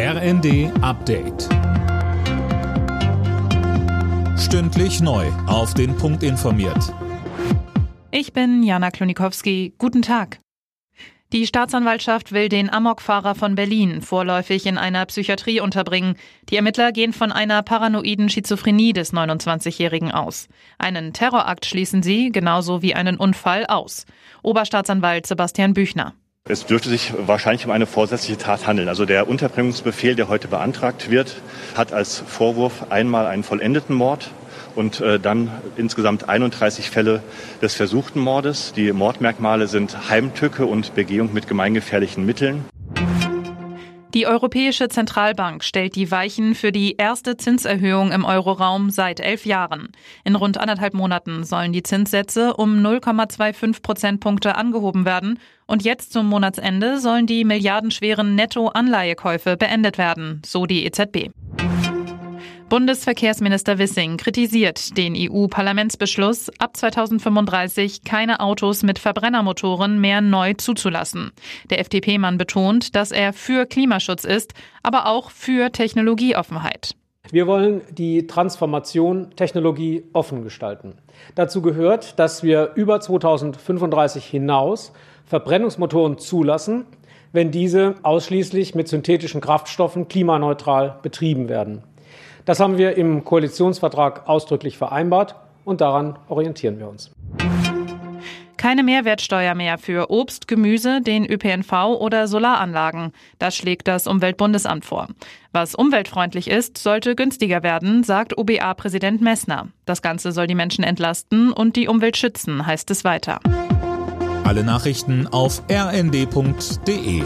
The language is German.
RND Update. Stündlich neu. Auf den Punkt informiert. Ich bin Jana Klonikowski. Guten Tag. Die Staatsanwaltschaft will den Amokfahrer von Berlin vorläufig in einer Psychiatrie unterbringen. Die Ermittler gehen von einer paranoiden Schizophrenie des 29-Jährigen aus. Einen Terrorakt schließen sie, genauso wie einen Unfall, aus. Oberstaatsanwalt Sebastian Büchner. Es dürfte sich wahrscheinlich um eine vorsätzliche Tat handeln. Also der Unterbringungsbefehl, der heute beantragt wird, hat als Vorwurf einmal einen vollendeten Mord und äh, dann insgesamt 31 Fälle des versuchten Mordes. Die Mordmerkmale sind Heimtücke und Begehung mit gemeingefährlichen Mitteln. Die Europäische Zentralbank stellt die Weichen für die erste Zinserhöhung im Euroraum seit elf Jahren. In rund anderthalb Monaten sollen die Zinssätze um 0,25 Prozentpunkte angehoben werden und jetzt zum Monatsende sollen die milliardenschweren Netto-Anleihekäufe beendet werden, so die EZB. Bundesverkehrsminister Wissing kritisiert den EU-Parlamentsbeschluss, ab 2035 keine Autos mit Verbrennermotoren mehr neu zuzulassen. Der FDP-Mann betont, dass er für Klimaschutz ist, aber auch für Technologieoffenheit. Wir wollen die Transformation Technologie offen gestalten. Dazu gehört, dass wir über 2035 hinaus Verbrennungsmotoren zulassen, wenn diese ausschließlich mit synthetischen Kraftstoffen klimaneutral betrieben werden. Das haben wir im Koalitionsvertrag ausdrücklich vereinbart und daran orientieren wir uns. Keine Mehrwertsteuer mehr für Obst, Gemüse, den ÖPNV oder Solaranlagen. Das schlägt das Umweltbundesamt vor. Was umweltfreundlich ist, sollte günstiger werden, sagt OBA-Präsident Messner. Das Ganze soll die Menschen entlasten und die Umwelt schützen, heißt es weiter. Alle Nachrichten auf rnd.de